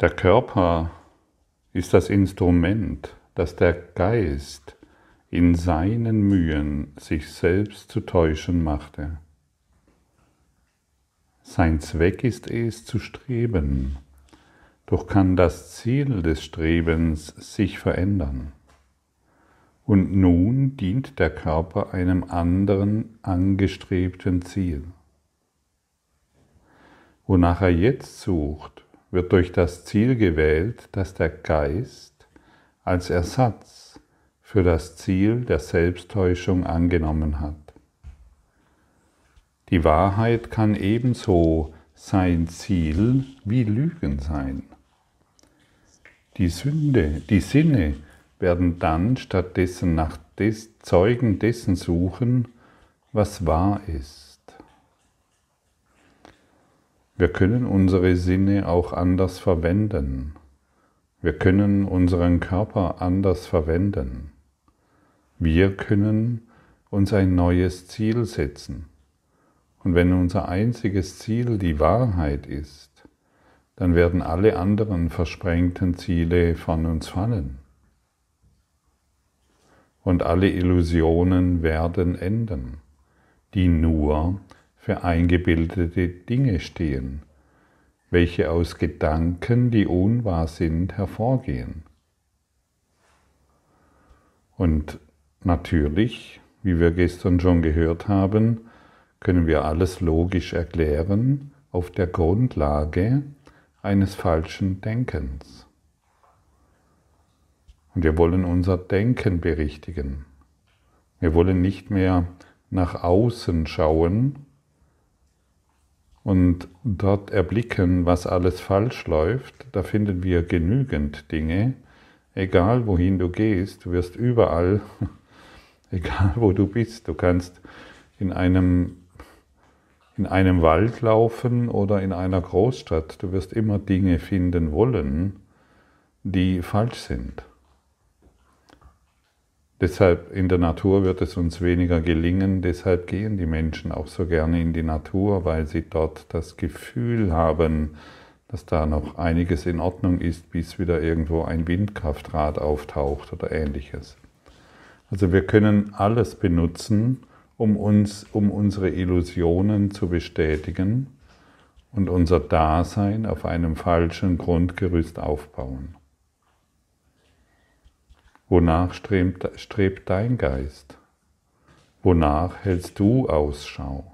Der Körper ist das Instrument, das der Geist in seinen Mühen sich selbst zu täuschen machte. Sein Zweck ist es zu streben, doch kann das Ziel des Strebens sich verändern. Und nun dient der Körper einem anderen angestrebten Ziel. Wonach er jetzt sucht, wird durch das Ziel gewählt, das der Geist als Ersatz für das Ziel der Selbsttäuschung angenommen hat. Die Wahrheit kann ebenso sein Ziel wie Lügen sein. Die Sünde, die Sinne werden dann stattdessen nach des Zeugen dessen suchen, was wahr ist. Wir können unsere Sinne auch anders verwenden. Wir können unseren Körper anders verwenden. Wir können uns ein neues Ziel setzen. Und wenn unser einziges Ziel die Wahrheit ist, dann werden alle anderen versprengten Ziele von uns fallen und alle Illusionen werden enden, die nur für eingebildete Dinge stehen, welche aus Gedanken, die unwahr sind, hervorgehen. Und natürlich, wie wir gestern schon gehört haben, können wir alles logisch erklären auf der Grundlage eines falschen Denkens. Und wir wollen unser Denken berichtigen. Wir wollen nicht mehr nach außen schauen und dort erblicken, was alles falsch läuft. Da finden wir genügend Dinge. Egal wohin du gehst, du wirst überall, egal wo du bist, du kannst in einem, in einem Wald laufen oder in einer Großstadt. Du wirst immer Dinge finden wollen, die falsch sind. Deshalb in der Natur wird es uns weniger gelingen, deshalb gehen die Menschen auch so gerne in die Natur, weil sie dort das Gefühl haben, dass da noch einiges in Ordnung ist, bis wieder irgendwo ein Windkraftrad auftaucht oder ähnliches. Also wir können alles benutzen, um uns, um unsere Illusionen zu bestätigen und unser Dasein auf einem falschen Grundgerüst aufbauen. Wonach strebt, strebt dein Geist? Wonach hältst du Ausschau?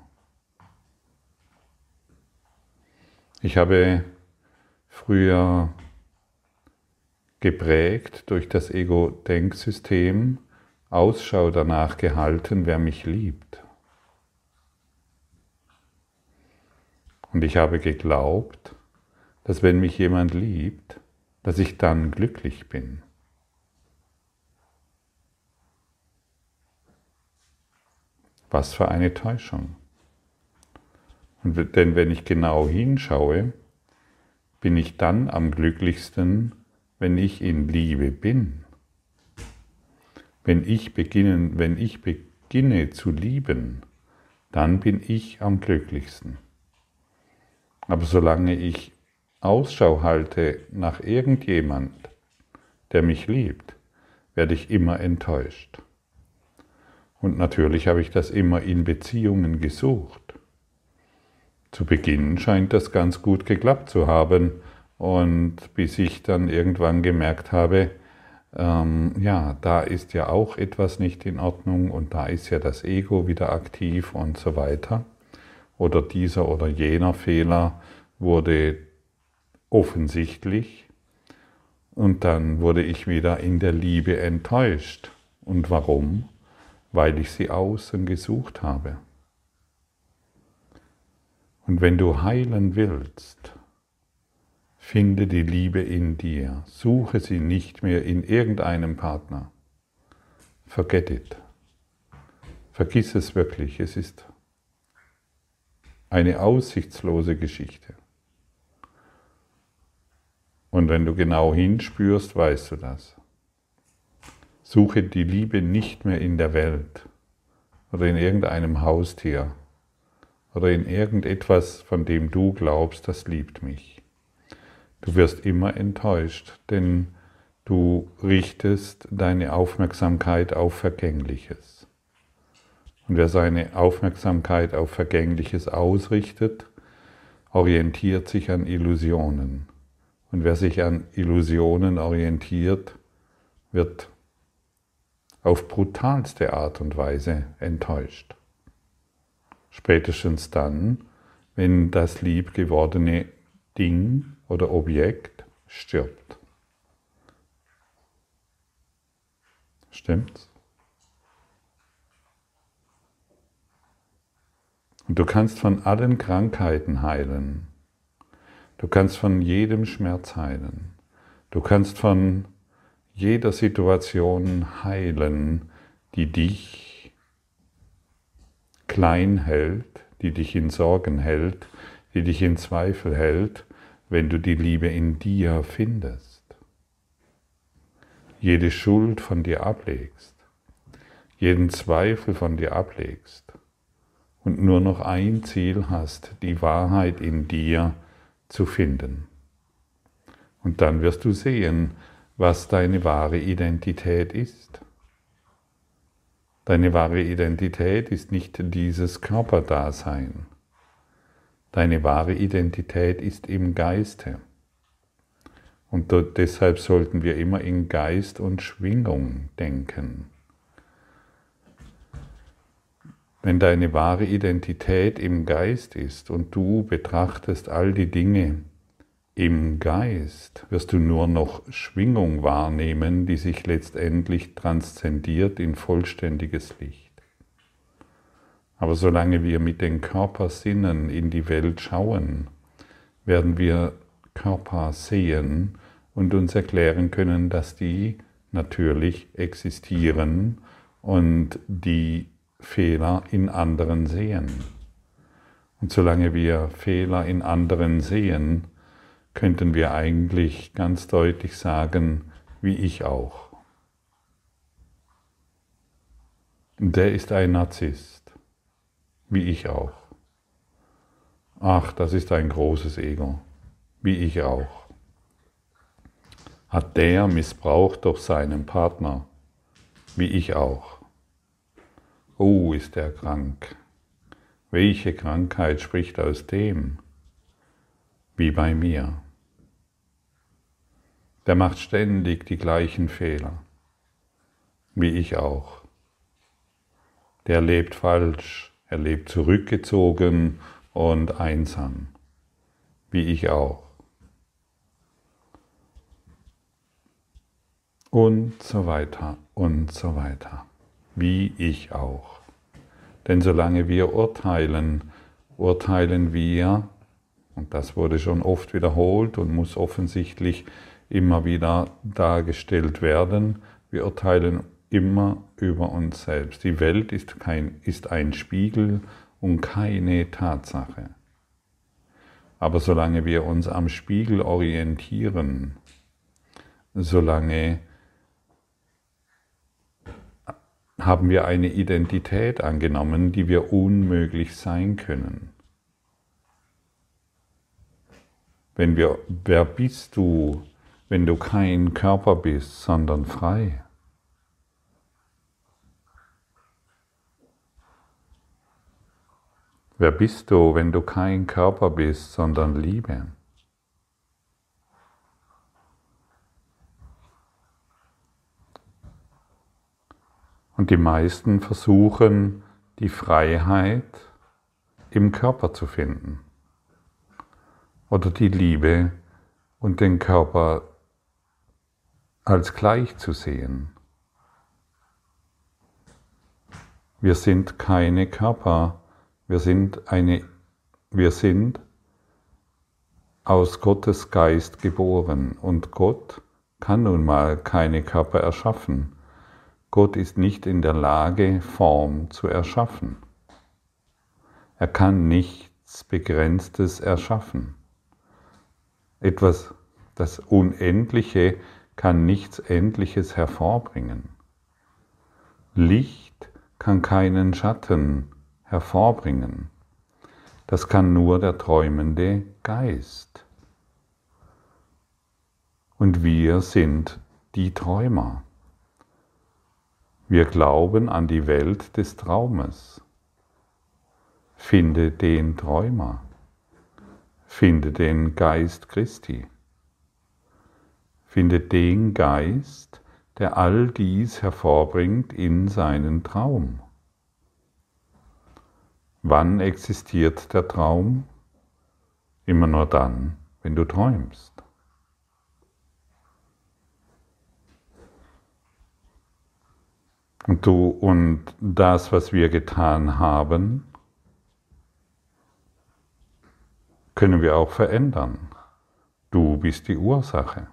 Ich habe früher geprägt durch das Ego-Denksystem Ausschau danach gehalten, wer mich liebt. Und ich habe geglaubt, dass wenn mich jemand liebt, dass ich dann glücklich bin. Was für eine Täuschung. Und denn wenn ich genau hinschaue, bin ich dann am glücklichsten, wenn ich in Liebe bin. Wenn ich, beginnen, wenn ich beginne zu lieben, dann bin ich am glücklichsten. Aber solange ich Ausschau halte nach irgendjemand, der mich liebt, werde ich immer enttäuscht. Und natürlich habe ich das immer in Beziehungen gesucht. Zu Beginn scheint das ganz gut geklappt zu haben und bis ich dann irgendwann gemerkt habe, ähm, ja, da ist ja auch etwas nicht in Ordnung und da ist ja das Ego wieder aktiv und so weiter. Oder dieser oder jener Fehler wurde offensichtlich und dann wurde ich wieder in der Liebe enttäuscht. Und warum? Weil ich sie außen gesucht habe. Und wenn du heilen willst, finde die Liebe in dir, suche sie nicht mehr in irgendeinem Partner. Forget it. Vergiss es wirklich, es ist eine aussichtslose Geschichte. Und wenn du genau hinspürst, weißt du das. Suche die Liebe nicht mehr in der Welt oder in irgendeinem Haustier oder in irgendetwas, von dem du glaubst, das liebt mich. Du wirst immer enttäuscht, denn du richtest deine Aufmerksamkeit auf Vergängliches. Und wer seine Aufmerksamkeit auf Vergängliches ausrichtet, orientiert sich an Illusionen. Und wer sich an Illusionen orientiert, wird auf brutalste Art und Weise enttäuscht. Spätestens dann, wenn das liebgewordene Ding oder Objekt stirbt. Stimmt's? Und du kannst von allen Krankheiten heilen. Du kannst von jedem Schmerz heilen. Du kannst von jeder Situation heilen, die dich klein hält, die dich in Sorgen hält, die dich in Zweifel hält, wenn du die Liebe in dir findest. Jede Schuld von dir ablegst, jeden Zweifel von dir ablegst und nur noch ein Ziel hast, die Wahrheit in dir zu finden. Und dann wirst du sehen, was deine wahre Identität ist. Deine wahre Identität ist nicht dieses Körperdasein. Deine wahre Identität ist im Geiste. Und deshalb sollten wir immer in Geist und Schwingung denken. Wenn deine wahre Identität im Geist ist und du betrachtest all die Dinge im Geist, wirst du nur noch Schwingung wahrnehmen, die sich letztendlich transzendiert in vollständiges Licht. Aber solange wir mit den Körpersinnen in die Welt schauen, werden wir Körper sehen und uns erklären können, dass die natürlich existieren und die Fehler in anderen sehen. Und solange wir Fehler in anderen sehen, könnten wir eigentlich ganz deutlich sagen, wie ich auch. Der ist ein Narzisst, wie ich auch. Ach, das ist ein großes Ego, wie ich auch. Hat der missbraucht durch seinen Partner, wie ich auch. Oh, ist er krank. Welche Krankheit spricht aus dem? Wie bei mir. Der macht ständig die gleichen Fehler, wie ich auch. Der lebt falsch, er lebt zurückgezogen und einsam, wie ich auch. Und so weiter und so weiter wie ich auch. Denn solange wir urteilen, urteilen wir, und das wurde schon oft wiederholt und muss offensichtlich immer wieder dargestellt werden, wir urteilen immer über uns selbst. Die Welt ist, kein, ist ein Spiegel und keine Tatsache. Aber solange wir uns am Spiegel orientieren, solange haben wir eine Identität angenommen, die wir unmöglich sein können. Wenn wir, wer bist du, wenn du kein Körper bist, sondern frei? Wer bist du, wenn du kein Körper bist, sondern Liebe? Und die meisten versuchen, die Freiheit im Körper zu finden oder die Liebe und den Körper als gleich zu sehen. Wir sind keine Körper, wir sind eine wir sind aus Gottes Geist geboren und Gott kann nun mal keine Körper erschaffen. Gott ist nicht in der Lage, Form zu erschaffen. Er kann nichts Begrenztes erschaffen. Etwas, das Unendliche kann nichts Endliches hervorbringen. Licht kann keinen Schatten hervorbringen. Das kann nur der träumende Geist. Und wir sind die Träumer. Wir glauben an die Welt des Traumes. Finde den Träumer. Finde den Geist Christi. Finde den Geist, der all dies hervorbringt in seinen Traum. Wann existiert der Traum? Immer nur dann, wenn du träumst. Und du und das, was wir getan haben, können wir auch verändern. Du bist die Ursache.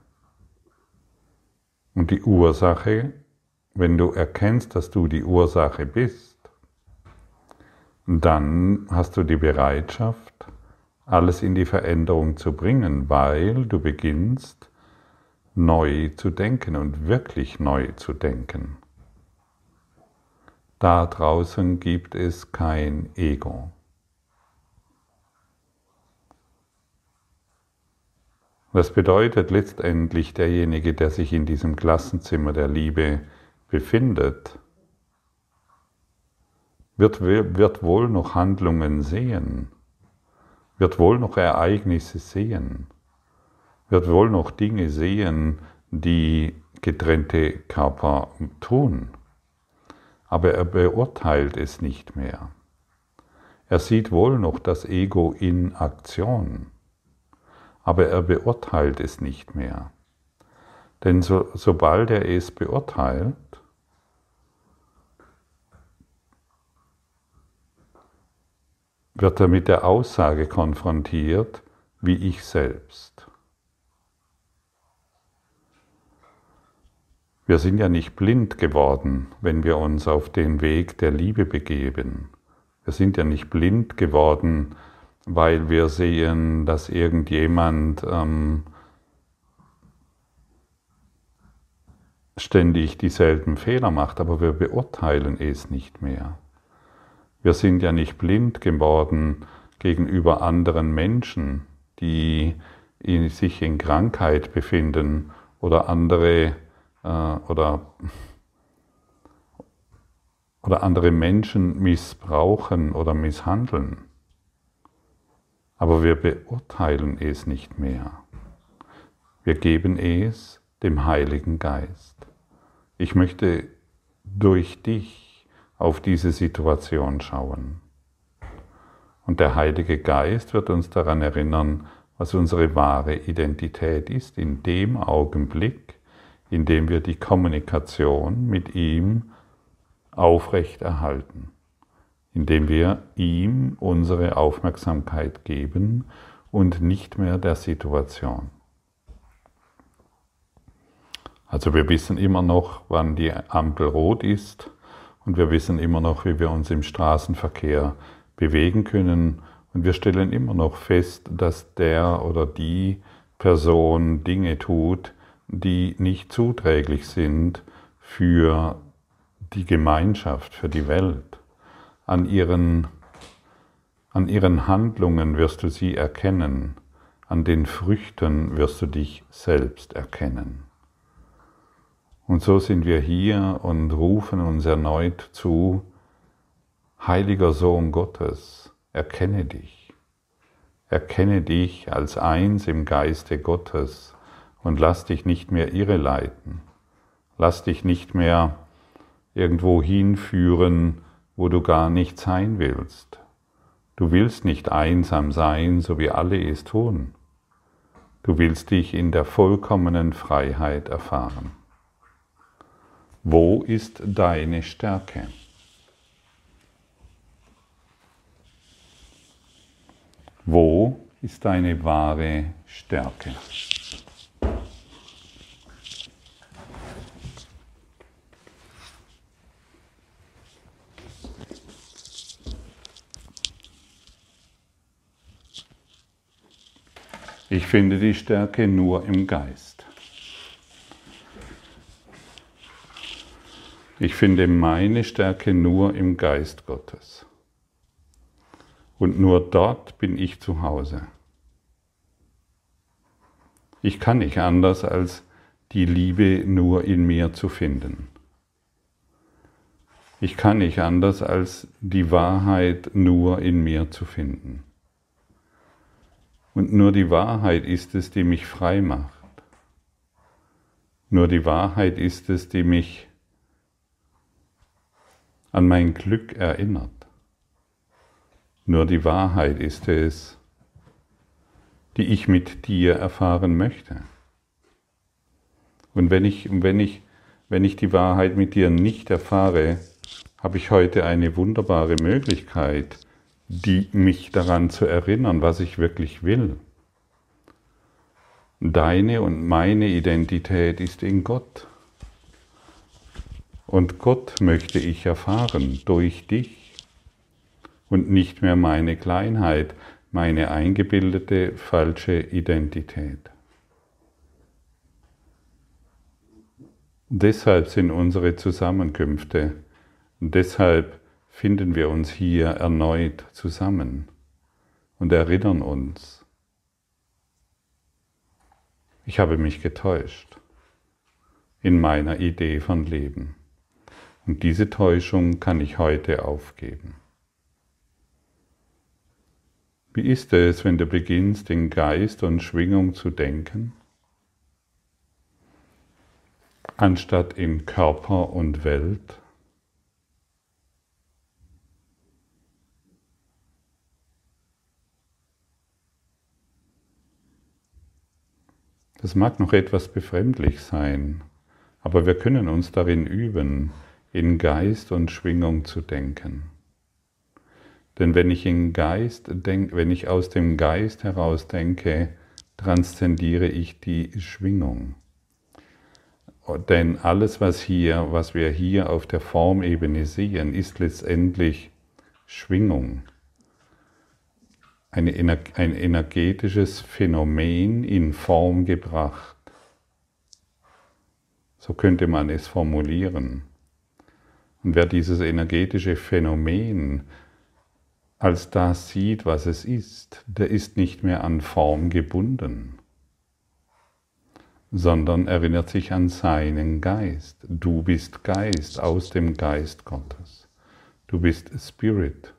Und die Ursache, wenn du erkennst, dass du die Ursache bist, dann hast du die Bereitschaft, alles in die Veränderung zu bringen, weil du beginnst neu zu denken und wirklich neu zu denken. Da draußen gibt es kein Ego. Was bedeutet letztendlich derjenige, der sich in diesem Klassenzimmer der Liebe befindet, wird, wird wohl noch Handlungen sehen, wird wohl noch Ereignisse sehen, wird wohl noch Dinge sehen, die getrennte Körper tun. Aber er beurteilt es nicht mehr. Er sieht wohl noch das Ego in Aktion aber er beurteilt es nicht mehr. Denn so, sobald er es beurteilt, wird er mit der Aussage konfrontiert, wie ich selbst. Wir sind ja nicht blind geworden, wenn wir uns auf den Weg der Liebe begeben. Wir sind ja nicht blind geworden, weil wir sehen, dass irgendjemand ähm, ständig dieselben Fehler macht, aber wir beurteilen es nicht mehr. Wir sind ja nicht blind geworden gegenüber anderen Menschen, die in, sich in Krankheit befinden oder andere äh, oder, oder andere Menschen missbrauchen oder misshandeln aber wir beurteilen es nicht mehr. Wir geben es dem Heiligen Geist. Ich möchte durch dich auf diese Situation schauen. Und der Heilige Geist wird uns daran erinnern, was unsere wahre Identität ist, in dem Augenblick, in dem wir die Kommunikation mit ihm aufrechterhalten indem wir ihm unsere Aufmerksamkeit geben und nicht mehr der Situation. Also wir wissen immer noch, wann die Ampel rot ist und wir wissen immer noch, wie wir uns im Straßenverkehr bewegen können und wir stellen immer noch fest, dass der oder die Person Dinge tut, die nicht zuträglich sind für die Gemeinschaft, für die Welt an ihren, an ihren Handlungen wirst du sie erkennen, an den Früchten wirst du dich selbst erkennen. Und so sind wir hier und rufen uns erneut zu, Heiliger Sohn Gottes, erkenne dich, erkenne dich als eins im Geiste Gottes und lass dich nicht mehr irreleiten, lass dich nicht mehr irgendwo hinführen, wo du gar nicht sein willst. Du willst nicht einsam sein, so wie alle es tun. Du willst dich in der vollkommenen Freiheit erfahren. Wo ist deine Stärke? Wo ist deine wahre Stärke? Ich finde die Stärke nur im Geist. Ich finde meine Stärke nur im Geist Gottes. Und nur dort bin ich zu Hause. Ich kann nicht anders, als die Liebe nur in mir zu finden. Ich kann nicht anders, als die Wahrheit nur in mir zu finden. Und nur die Wahrheit ist es, die mich frei macht. Nur die Wahrheit ist es, die mich an mein Glück erinnert. Nur die Wahrheit ist es, die ich mit dir erfahren möchte. Und wenn ich, wenn ich, wenn ich die Wahrheit mit dir nicht erfahre, habe ich heute eine wunderbare Möglichkeit, die mich daran zu erinnern, was ich wirklich will. Deine und meine Identität ist in Gott. Und Gott möchte ich erfahren durch dich und nicht mehr meine Kleinheit, meine eingebildete falsche Identität. Deshalb sind unsere Zusammenkünfte deshalb finden wir uns hier erneut zusammen und erinnern uns, ich habe mich getäuscht in meiner Idee von Leben. Und diese Täuschung kann ich heute aufgeben. Wie ist es, wenn du beginnst, in Geist und Schwingung zu denken, anstatt in Körper und Welt? Das mag noch etwas befremdlich sein, aber wir können uns darin üben, in Geist und Schwingung zu denken. Denn wenn ich in Geist denk, wenn ich aus dem Geist heraus denke, transzendiere ich die Schwingung. Denn alles, was hier, was wir hier auf der Formebene sehen, ist letztendlich Schwingung eine, ein energetisches Phänomen in Form gebracht. So könnte man es formulieren. Und wer dieses energetische Phänomen als das sieht, was es ist, der ist nicht mehr an Form gebunden, sondern erinnert sich an seinen Geist. Du bist Geist aus dem Geist Gottes. Du bist Spirit.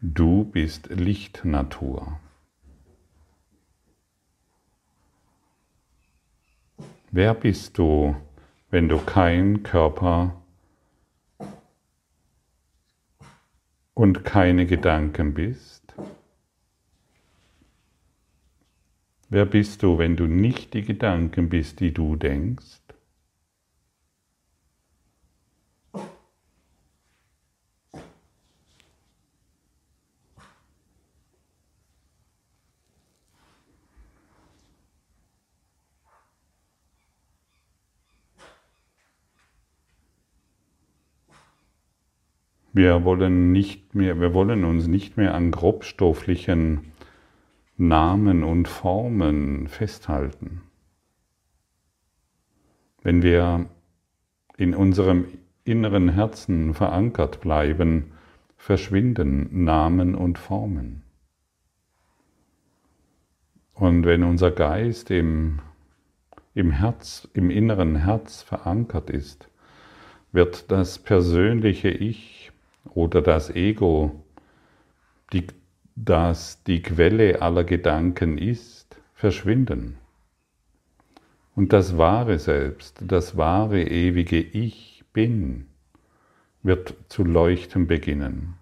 Du bist Lichtnatur. Wer bist du, wenn du kein Körper und keine Gedanken bist? Wer bist du, wenn du nicht die Gedanken bist, die du denkst? Wir wollen, nicht mehr, wir wollen uns nicht mehr an grobstofflichen Namen und Formen festhalten. Wenn wir in unserem inneren Herzen verankert bleiben, verschwinden Namen und Formen. Und wenn unser Geist im, im Herz, im inneren Herz verankert ist, wird das persönliche Ich oder das Ego, die, das die Quelle aller Gedanken ist, verschwinden. Und das wahre Selbst, das wahre ewige Ich bin, wird zu leuchten beginnen.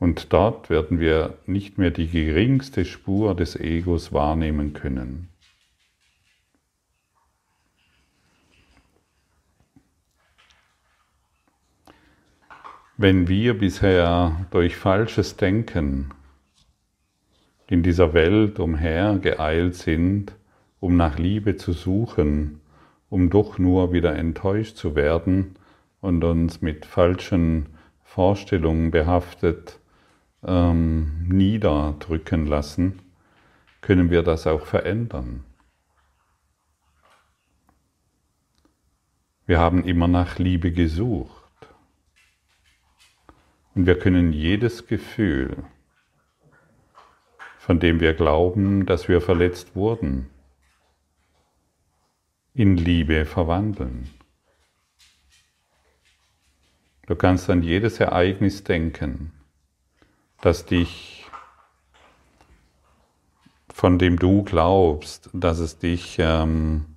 Und dort werden wir nicht mehr die geringste Spur des Egos wahrnehmen können. Wenn wir bisher durch falsches Denken in dieser Welt umhergeeilt sind, um nach Liebe zu suchen, um doch nur wieder enttäuscht zu werden und uns mit falschen Vorstellungen behaftet ähm, niederdrücken lassen, können wir das auch verändern. Wir haben immer nach Liebe gesucht. Und wir können jedes Gefühl von dem wir glauben, dass wir verletzt wurden, in Liebe verwandeln. Du kannst an jedes Ereignis denken, das dich, von dem du glaubst, dass es dich ähm,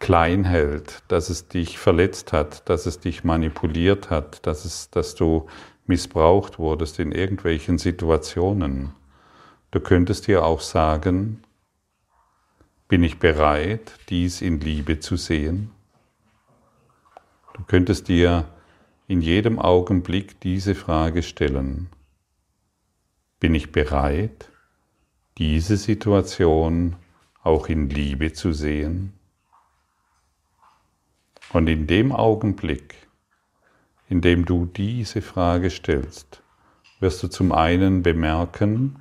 klein hält, dass es dich verletzt hat, dass es dich manipuliert hat, dass, es, dass du missbraucht wurdest in irgendwelchen Situationen. Du könntest dir auch sagen, bin ich bereit, dies in Liebe zu sehen? Du könntest dir in jedem Augenblick diese Frage stellen. Bin ich bereit, diese Situation auch in Liebe zu sehen? Und in dem Augenblick, in dem du diese Frage stellst, wirst du zum einen bemerken,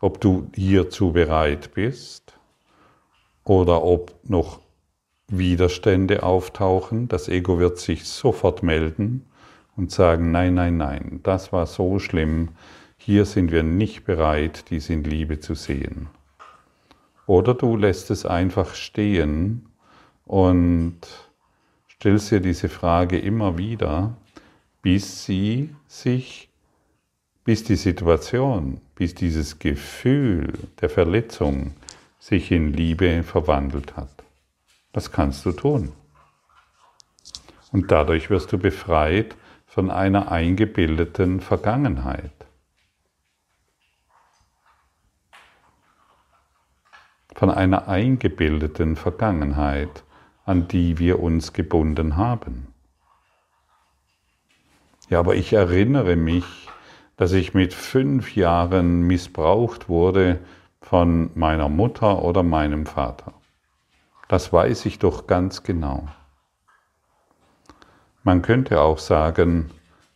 ob du hierzu bereit bist oder ob noch Widerstände auftauchen, das Ego wird sich sofort melden und sagen, nein, nein, nein, das war so schlimm, hier sind wir nicht bereit, dies in Liebe zu sehen. Oder du lässt es einfach stehen und stellst dir diese Frage immer wieder, bis sie sich, bis die Situation, bis dieses Gefühl der Verletzung sich in Liebe verwandelt hat. Das kannst du tun. Und dadurch wirst du befreit von einer eingebildeten Vergangenheit. Von einer eingebildeten Vergangenheit, an die wir uns gebunden haben. Ja, aber ich erinnere mich, dass ich mit fünf Jahren missbraucht wurde von meiner Mutter oder meinem Vater. Das weiß ich doch ganz genau. Man könnte auch sagen,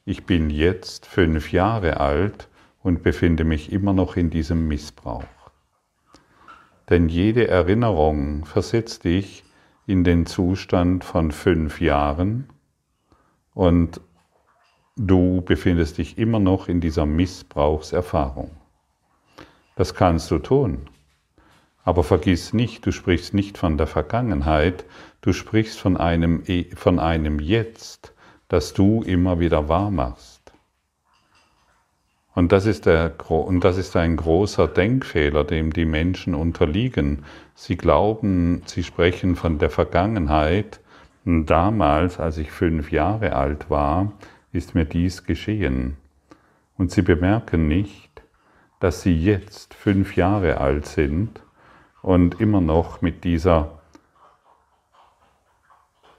ich bin jetzt fünf Jahre alt und befinde mich immer noch in diesem Missbrauch. Denn jede Erinnerung versetzt dich in den Zustand von fünf Jahren und du befindest dich immer noch in dieser Missbrauchserfahrung. Das kannst du tun. Aber vergiss nicht, du sprichst nicht von der Vergangenheit, du sprichst von einem, von einem Jetzt, das du immer wieder wahr machst. Und das, ist der, und das ist ein großer Denkfehler, dem die Menschen unterliegen. Sie glauben, sie sprechen von der Vergangenheit. Damals, als ich fünf Jahre alt war, ist mir dies geschehen. Und sie bemerken nicht, dass sie jetzt fünf Jahre alt sind und immer noch mit dieser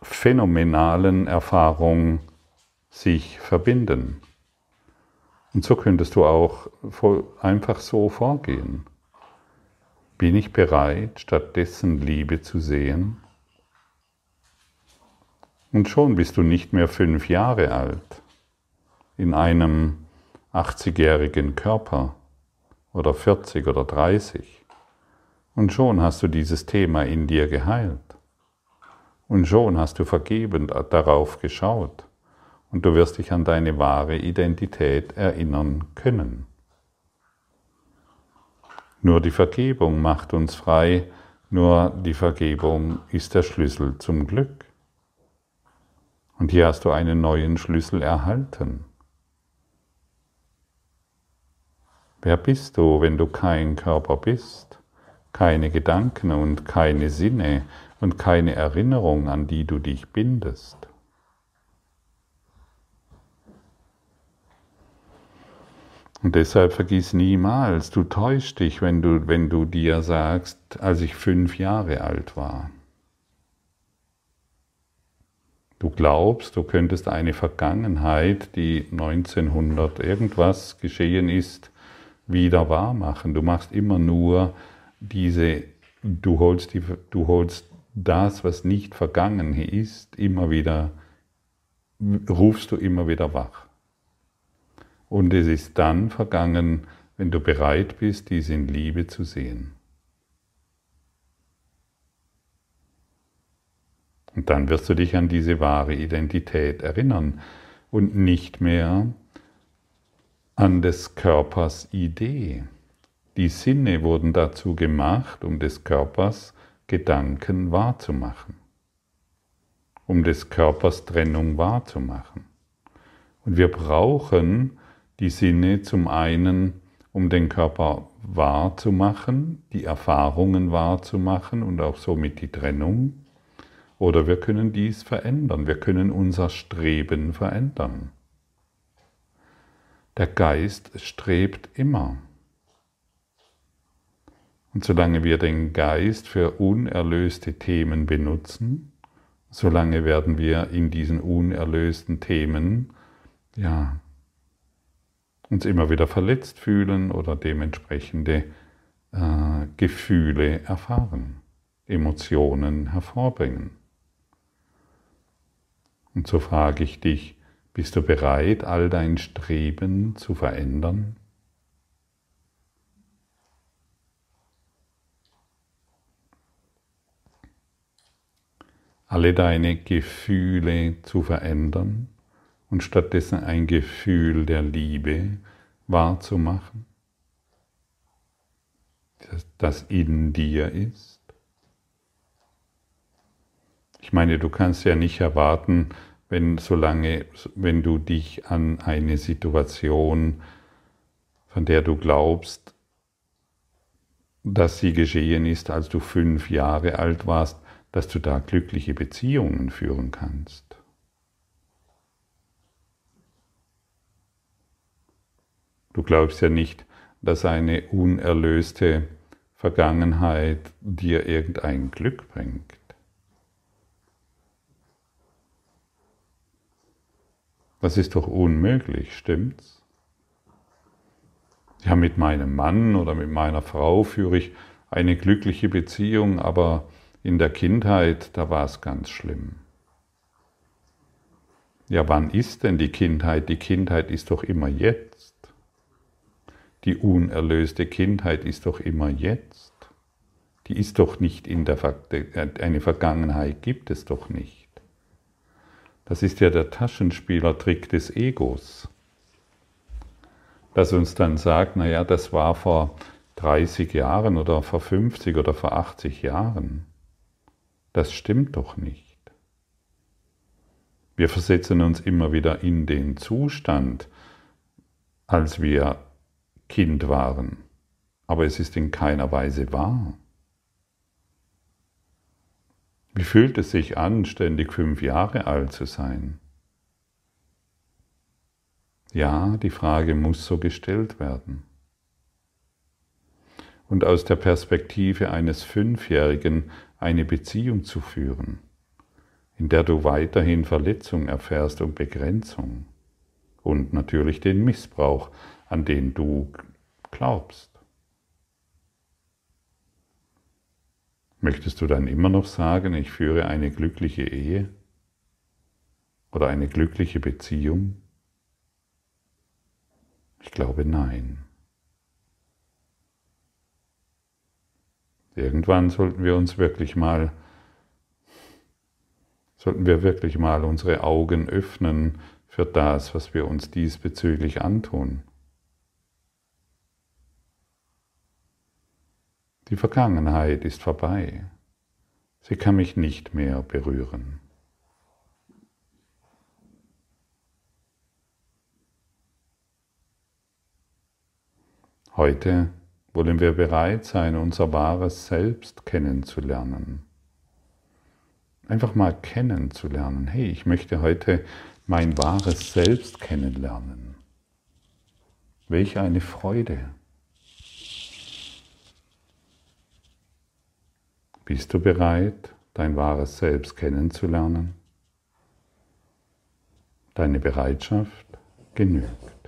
phänomenalen Erfahrung sich verbinden. Und so könntest du auch einfach so vorgehen. Bin ich bereit, stattdessen Liebe zu sehen? Und schon bist du nicht mehr fünf Jahre alt in einem 80-jährigen Körper oder 40 oder 30. Und schon hast du dieses Thema in dir geheilt. Und schon hast du vergebend darauf geschaut. Und du wirst dich an deine wahre Identität erinnern können. Nur die Vergebung macht uns frei, nur die Vergebung ist der Schlüssel zum Glück. Und hier hast du einen neuen Schlüssel erhalten. Wer bist du, wenn du kein Körper bist? keine Gedanken und keine Sinne und keine Erinnerung, an die du dich bindest. Und deshalb vergiss niemals, du täuschst dich, wenn du, wenn du dir sagst, als ich fünf Jahre alt war. Du glaubst, du könntest eine Vergangenheit, die 1900 irgendwas geschehen ist, wieder wahrmachen. Du machst immer nur diese, du holst, die, du holst das, was nicht vergangen ist, immer wieder, rufst du immer wieder wach. Und es ist dann vergangen, wenn du bereit bist, dies in Liebe zu sehen. Und dann wirst du dich an diese wahre Identität erinnern und nicht mehr an des Körpers Idee Die Sinne wurden dazu gemacht, um des Körpers Gedanken wahrzumachen, um des Körpers Trennung wahrzumachen. Und wir brauchen die Sinne zum einen, um den Körper wahrzumachen, die Erfahrungen wahrzumachen und auch somit die Trennung. Oder wir können dies verändern, wir können unser Streben verändern. Der Geist strebt immer. Und solange wir den Geist für unerlöste Themen benutzen, solange werden wir in diesen unerlösten Themen ja uns immer wieder verletzt fühlen oder dementsprechende äh, Gefühle erfahren, Emotionen hervorbringen. Und so frage ich dich, bist du bereit, all dein Streben zu verändern? Alle deine Gefühle zu verändern? Und stattdessen ein Gefühl der Liebe wahrzumachen, das in dir ist. Ich meine, du kannst ja nicht erwarten, wenn solange, wenn du dich an eine Situation, von der du glaubst, dass sie geschehen ist, als du fünf Jahre alt warst, dass du da glückliche Beziehungen führen kannst. Du glaubst ja nicht, dass eine unerlöste Vergangenheit dir irgendein Glück bringt. Das ist doch unmöglich, stimmt's? Ja, mit meinem Mann oder mit meiner Frau führe ich eine glückliche Beziehung, aber in der Kindheit, da war es ganz schlimm. Ja, wann ist denn die Kindheit? Die Kindheit ist doch immer jetzt. Die unerlöste Kindheit ist doch immer jetzt. Die ist doch nicht in der Ver eine Vergangenheit gibt es doch nicht. Das ist ja der Taschenspielertrick des Egos, das uns dann sagt, naja, das war vor 30 Jahren oder vor 50 oder vor 80 Jahren. Das stimmt doch nicht. Wir versetzen uns immer wieder in den Zustand, als wir Kind waren, aber es ist in keiner Weise wahr. Wie fühlt es sich an, ständig fünf Jahre alt zu sein? Ja, die Frage muss so gestellt werden. Und aus der Perspektive eines Fünfjährigen eine Beziehung zu führen, in der du weiterhin Verletzung erfährst und Begrenzung und natürlich den Missbrauch, an den du glaubst. Möchtest du dann immer noch sagen, ich führe eine glückliche Ehe oder eine glückliche Beziehung? Ich glaube nein. Irgendwann sollten wir uns wirklich mal, sollten wir wirklich mal unsere Augen öffnen für das, was wir uns diesbezüglich antun. Die Vergangenheit ist vorbei. Sie kann mich nicht mehr berühren. Heute wollen wir bereit sein, unser wahres Selbst kennenzulernen. Einfach mal kennenzulernen. Hey, ich möchte heute mein wahres Selbst kennenlernen. Welch eine Freude. Bist du bereit, dein wahres Selbst kennenzulernen? Deine Bereitschaft genügt.